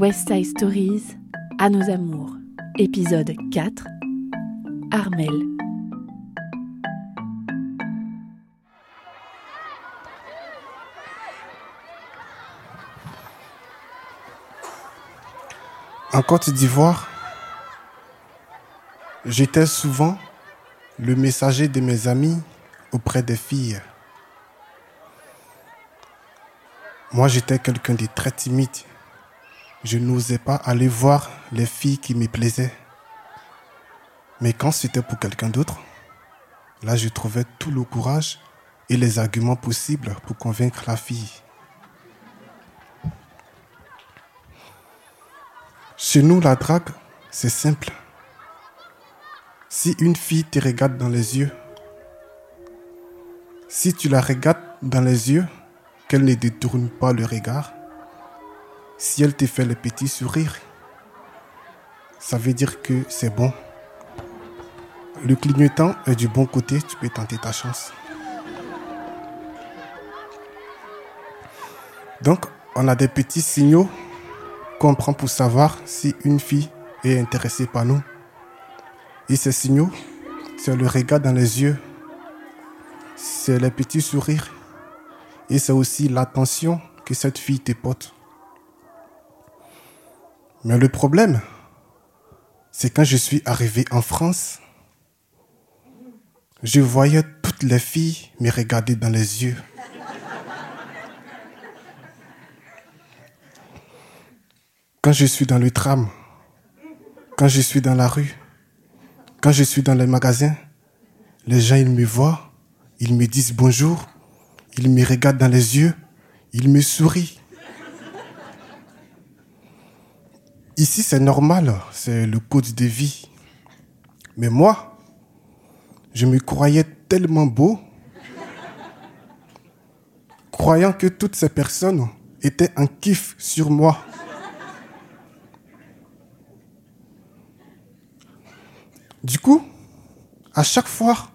West Side Stories, À nos amours, épisode 4, Armel. En Côte d'Ivoire, j'étais souvent le messager de mes amis auprès des filles. Moi, j'étais quelqu'un de très timide. Je n'osais pas aller voir les filles qui me plaisaient. Mais quand c'était pour quelqu'un d'autre, là, je trouvais tout le courage et les arguments possibles pour convaincre la fille. Chez nous, la drague, c'est simple. Si une fille te regarde dans les yeux, si tu la regardes dans les yeux, qu'elle ne détourne pas le regard, si elle te fait le petit sourire, ça veut dire que c'est bon. Le clignotant est du bon côté, tu peux tenter ta chance. Donc, on a des petits signaux qu'on prend pour savoir si une fille est intéressée par nous. Et ces signaux, c'est le regard dans les yeux, c'est les petits sourires et c'est aussi l'attention que cette fille te porte. Mais le problème, c'est quand je suis arrivé en France, je voyais toutes les filles me regarder dans les yeux. Quand je suis dans le tram, quand je suis dans la rue, quand je suis dans les magasins, les gens, ils me voient, ils me disent bonjour, il me regarde dans les yeux, il me sourit. Ici, c'est normal, c'est le code de vie. Mais moi, je me croyais tellement beau, croyant que toutes ces personnes étaient en kiff sur moi. Du coup, à chaque fois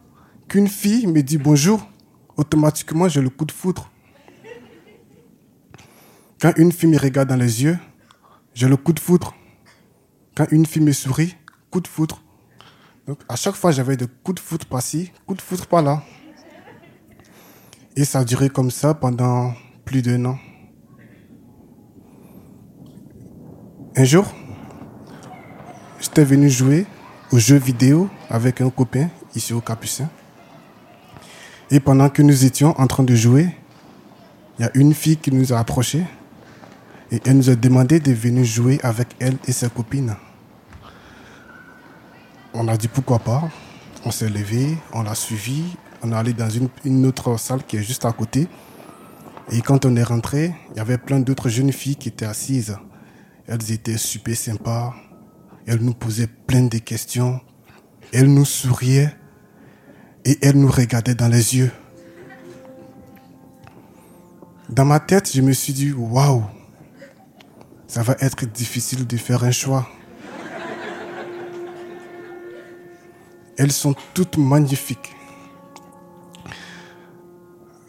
qu'une fille me dit bonjour, automatiquement j'ai le coup de foudre. Quand une fille me regarde dans les yeux, j'ai le coup de foudre. Quand une fille me sourit, coup de foudre. Donc à chaque fois j'avais des coups de foudre par-ci, coup de foudre par-là. Et ça a duré comme ça pendant plus d'un an. Un jour, j'étais venu jouer aux jeux vidéo avec un copain ici au Capucin. Et pendant que nous étions en train de jouer, il y a une fille qui nous a approchés et elle nous a demandé de venir jouer avec elle et ses copines. On a dit pourquoi pas. On s'est levé, on l'a suivi, on est allé dans une, une, autre salle qui est juste à côté. Et quand on est rentré, il y avait plein d'autres jeunes filles qui étaient assises. Elles étaient super sympas. Elles nous posaient plein de questions. Elles nous souriaient et elles nous regardaient dans les yeux. Dans ma tête, je me suis dit, waouh, ça va être difficile de faire un choix. Elles sont toutes magnifiques.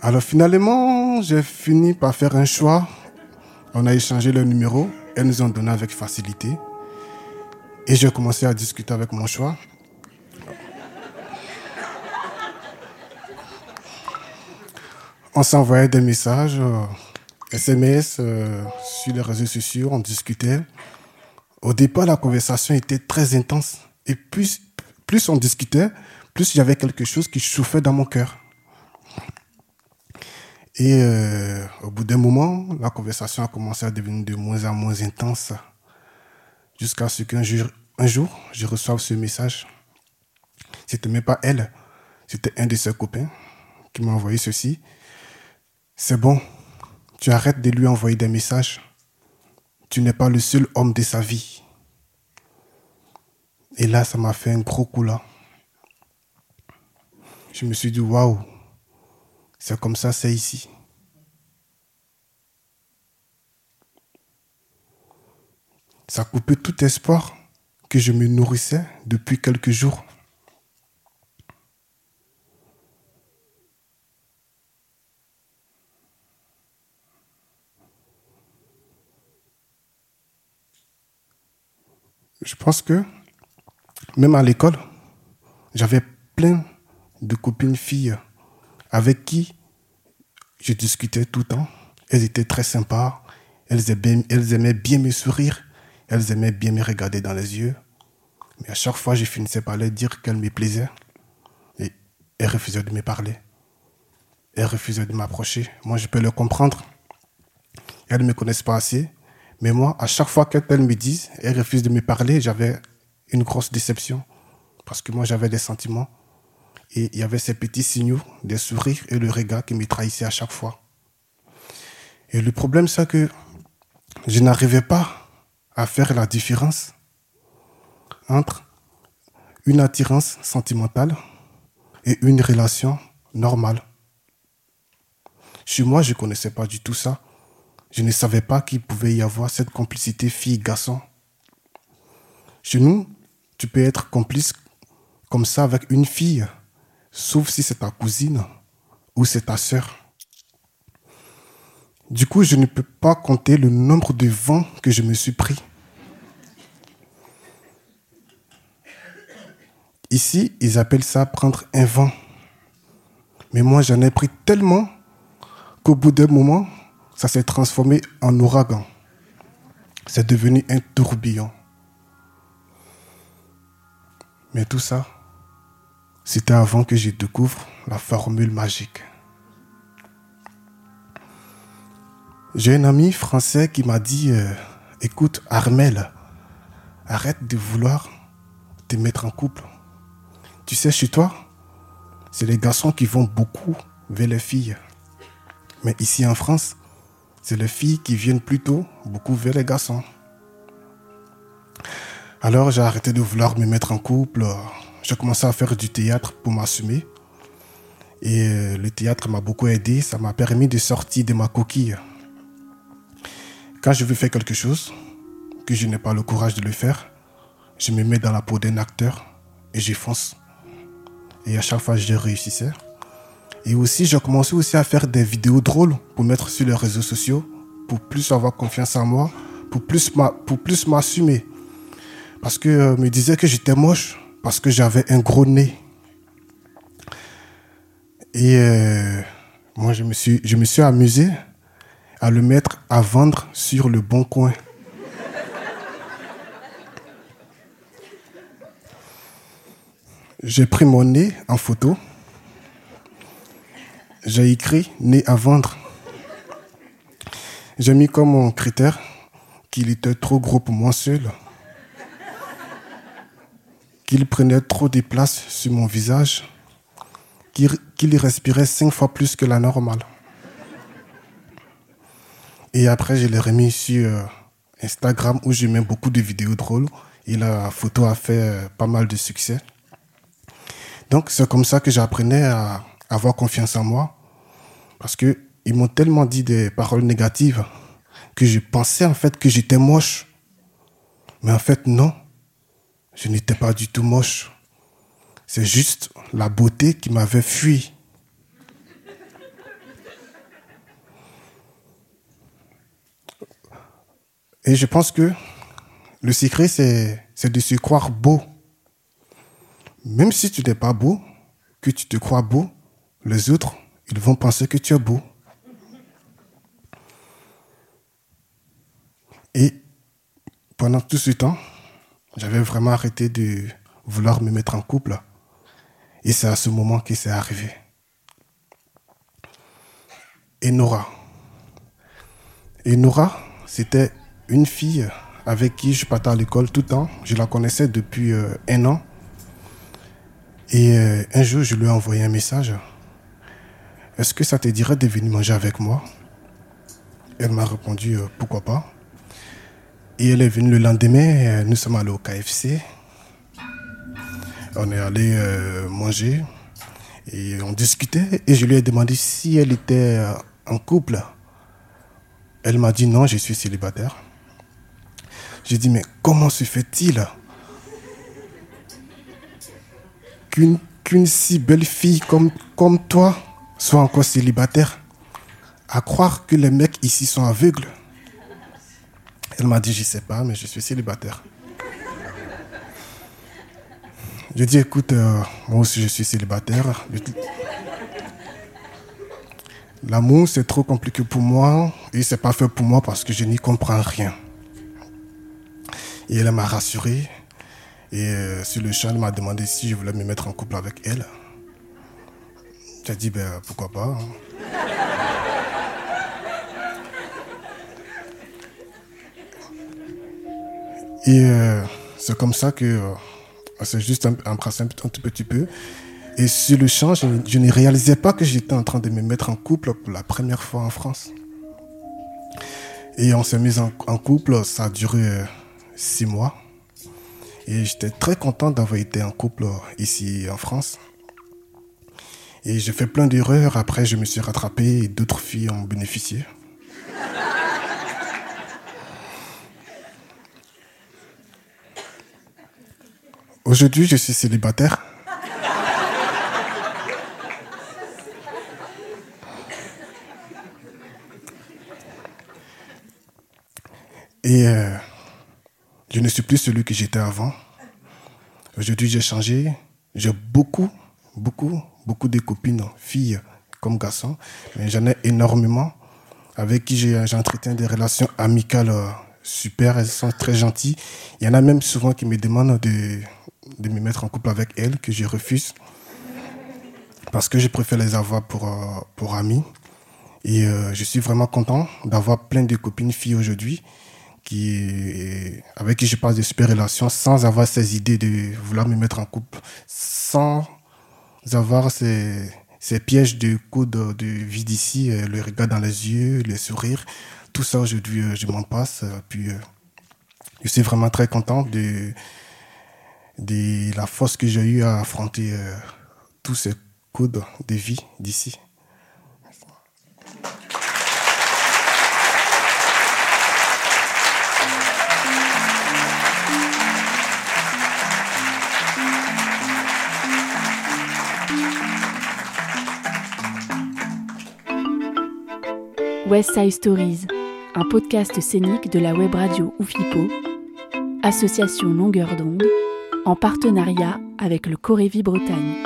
Alors finalement, j'ai fini par faire un choix. On a échangé le numéro. Elles nous ont donné avec facilité. Et j'ai commencé à discuter avec mon choix. On s'envoyait des messages, SMS, euh, sur les réseaux sociaux, on discutait. Au départ, la conversation était très intense. Et plus, plus on discutait, plus il y avait quelque chose qui chauffait dans mon cœur. Et euh, au bout d'un moment, la conversation a commencé à devenir de moins en moins intense. Jusqu'à ce qu'un jour, un jour, je reçoive ce message. C'était même pas elle, c'était un de ses copains qui m'a envoyé ceci. C'est bon, tu arrêtes de lui envoyer des messages. Tu n'es pas le seul homme de sa vie. Et là, ça m'a fait un gros coup là. Je me suis dit, waouh, c'est comme ça, c'est ici. Ça coupé tout espoir que je me nourrissais depuis quelques jours. Je pense que même à l'école, j'avais plein de copines filles avec qui je discutais tout le temps. Elles étaient très sympas. Elles aimaient, bien me sourire. Elles aimaient bien me regarder dans les yeux. Mais à chaque fois, je finissais par leur dire qu'elles me plaisaient. Et elles refusaient de me parler. Elles refusaient de m'approcher. Moi, je peux le comprendre. Elles ne me connaissent pas assez. Mais moi, à chaque fois qu'elles me disent, elles refusent de me parler, j'avais une grosse déception. Parce que moi, j'avais des sentiments. Et il y avait ces petits signaux, des sourires et le regard qui me trahissaient à chaque fois. Et le problème, c'est que je n'arrivais pas à faire la différence entre une attirance sentimentale et une relation normale. Chez moi, je ne connaissais pas du tout ça. Je ne savais pas qu'il pouvait y avoir cette complicité fille-garçon. Chez nous, tu peux être complice comme ça avec une fille, sauf si c'est ta cousine ou c'est ta sœur. Du coup, je ne peux pas compter le nombre de vents que je me suis pris. Ici, ils appellent ça prendre un vent. Mais moi, j'en ai pris tellement qu'au bout d'un moment, ça s'est transformé en ouragan. C'est devenu un tourbillon. Mais tout ça, c'était avant que je découvre la formule magique. J'ai un ami français qui m'a dit euh, Écoute, Armel, arrête de vouloir te mettre en couple. Tu sais, chez toi, c'est les garçons qui vont beaucoup vers les filles. Mais ici en France, c'est les filles qui viennent plutôt beaucoup vers les garçons. Alors j'ai arrêté de vouloir me mettre en couple. J'ai commencé à faire du théâtre pour m'assumer. Et euh, le théâtre m'a beaucoup aidé. Ça m'a permis de sortir de ma coquille. Quand je veux faire quelque chose, que je n'ai pas le courage de le faire, je me mets dans la peau d'un acteur et j'y fonce. Et à chaque fois, je réussissais. Et aussi, j'ai commencé aussi à faire des vidéos drôles pour mettre sur les réseaux sociaux, pour plus avoir confiance en moi, pour plus m'assumer. Parce que euh, me disait que j'étais moche, parce que j'avais un gros nez. Et euh, moi, je me suis, je me suis amusé à le mettre à vendre sur le bon coin. J'ai pris mon nez en photo j'ai écrit né à vendre. J'ai mis comme critère qu'il était trop gros pour moi seul, qu'il prenait trop de place sur mon visage, qu'il respirait cinq fois plus que la normale. Et après, je l'ai remis sur euh, Instagram où je mets beaucoup de vidéos drôles et la photo a fait euh, pas mal de succès. Donc, c'est comme ça que j'apprenais à avoir confiance en moi parce que ils m'ont tellement dit des paroles négatives que je pensais en fait que j'étais moche. Mais en fait, non. Je n'étais pas du tout moche. C'est juste la beauté qui m'avait fui. Et je pense que le secret, c'est, c'est de se croire beau. Même si tu n'es pas beau, que tu te crois beau, les autres ils vont penser que tu es beau. Et pendant tout ce temps, j'avais vraiment arrêté de vouloir me mettre en couple. Et c'est à ce moment que c'est arrivé. Et Nora. Et Nora, c'était une fille avec qui je partais à l'école tout le temps. Je la connaissais depuis euh, un an. Et euh, un jour, je lui ai envoyé un message est-ce que ça te dirait de venir manger avec moi? Elle m'a répondu euh, Pourquoi pas Et elle est venue le lendemain, euh, nous sommes allés au KFC. On est allé euh, manger et on discutait et je lui ai demandé si elle était en couple. Elle m'a dit non, je suis célibataire. J'ai dit mais comment se fait-il qu'une si belle fille comme, comme toi soit encore célibataire, à croire que les mecs ici sont aveugles. Elle m'a dit, je sais pas, mais je suis célibataire. Je dis, écoute, euh, moi aussi je suis célibataire. L'amour, c'est trop compliqué pour moi et c'est pas fait pour moi parce que je n'y comprends rien. Et elle m'a rassuré. Et euh, sur le champ, elle m'a demandé si je voulais me mettre en couple avec elle. J'ai dit, ben, pourquoi pas. Hein. Et euh, c'est comme ça que c'est juste un, un un tout petit peu. Et sur le champ, je, ne réalisais pas que j'étais en train de me mettre en couple pour la première fois en France. Et on s'est mis en, couple, ça a duré euh, six mois. Et j'étais très content d'avoir été en couple ici en France. Et j'ai fait plein d'erreurs. Après, je me suis rattrapé et d'autres filles ont bénéficié. Aujourd'hui, je suis célibataire. Et euh, je ne suis plus celui que j'étais avant. Aujourd'hui, j'ai changé. J'ai beaucoup, beaucoup, beaucoup de copines, filles comme garçons. Mais j'en ai énormément avec qui j'entretiens des relations amicales euh, super. Elles sont très gentilles. Il y en a même souvent qui me demandent de, de me mettre en couple avec elles, que je refuse. Parce que je préfère les avoir pour, euh, pour amis. Et euh, je suis vraiment content d'avoir plein de copines filles aujourd'hui qui, avec qui je passe de super relations sans avoir ces idées de vouloir me mettre en couple, sans avoir ces, pièges de coude de vie d'ici, euh, le regard dans les yeux, le sourire. Tout ça aujourd'hui, je m'en passe. Puis, je suis vraiment très content de de la force que j'ai eu à affronter euh, tous ces codes de vie d'ici. West Side Stories, un podcast scénique de la web radio Oufipo, association longueur d'onde en partenariat avec le Corévi Bretagne.